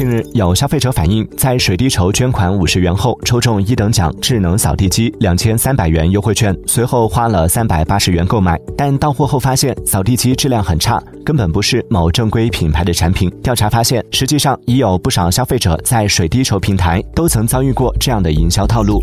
近日有消费者反映在水滴筹捐款五十元后抽中一等奖智能扫地机两千三百元优惠券随后花了三百八十元购买。但到货后发现扫地机质量很差根本不是某正规品牌的产品。调查发现实际上已有不少消费者在水滴筹平台都曾遭遇过这样的营销套路。